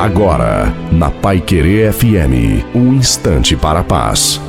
Agora, na Pai Querer FM, um instante para a paz.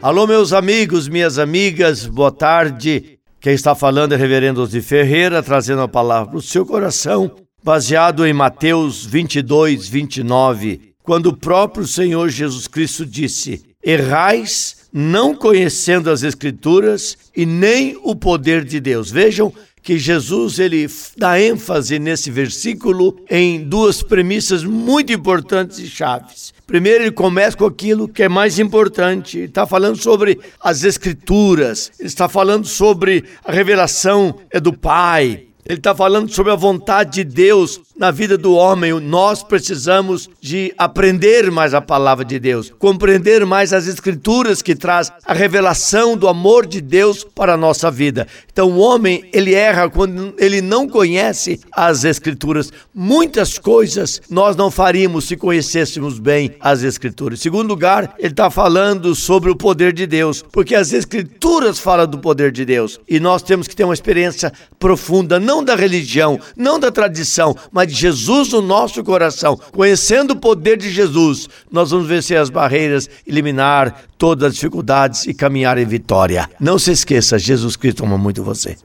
Alô, meus amigos, minhas amigas, boa tarde. Quem está falando é Reverendo de Ferreira, trazendo a palavra para o seu coração, baseado em Mateus 22, 29, quando o próprio Senhor Jesus Cristo disse: Errais não conhecendo as Escrituras e nem o poder de Deus. Vejam que Jesus ele dá ênfase nesse versículo em duas premissas muito importantes e chaves. Primeiro, ele começa com aquilo que é mais importante. Está falando sobre as Escrituras, está falando sobre a revelação é do Pai. Ele está falando sobre a vontade de Deus na vida do homem. Nós precisamos de aprender mais a palavra de Deus, compreender mais as escrituras que traz a revelação do amor de Deus para a nossa vida. Então o homem, ele erra quando ele não conhece as escrituras. Muitas coisas nós não faríamos se conhecêssemos bem as escrituras. Em segundo lugar, ele está falando sobre o poder de Deus, porque as escrituras falam do poder de Deus e nós temos que ter uma experiência profunda, não da religião, não da tradição, mas de Jesus no nosso coração. Conhecendo o poder de Jesus, nós vamos vencer as barreiras, eliminar todas as dificuldades e caminhar em vitória. Não se esqueça, Jesus Cristo ama muito você.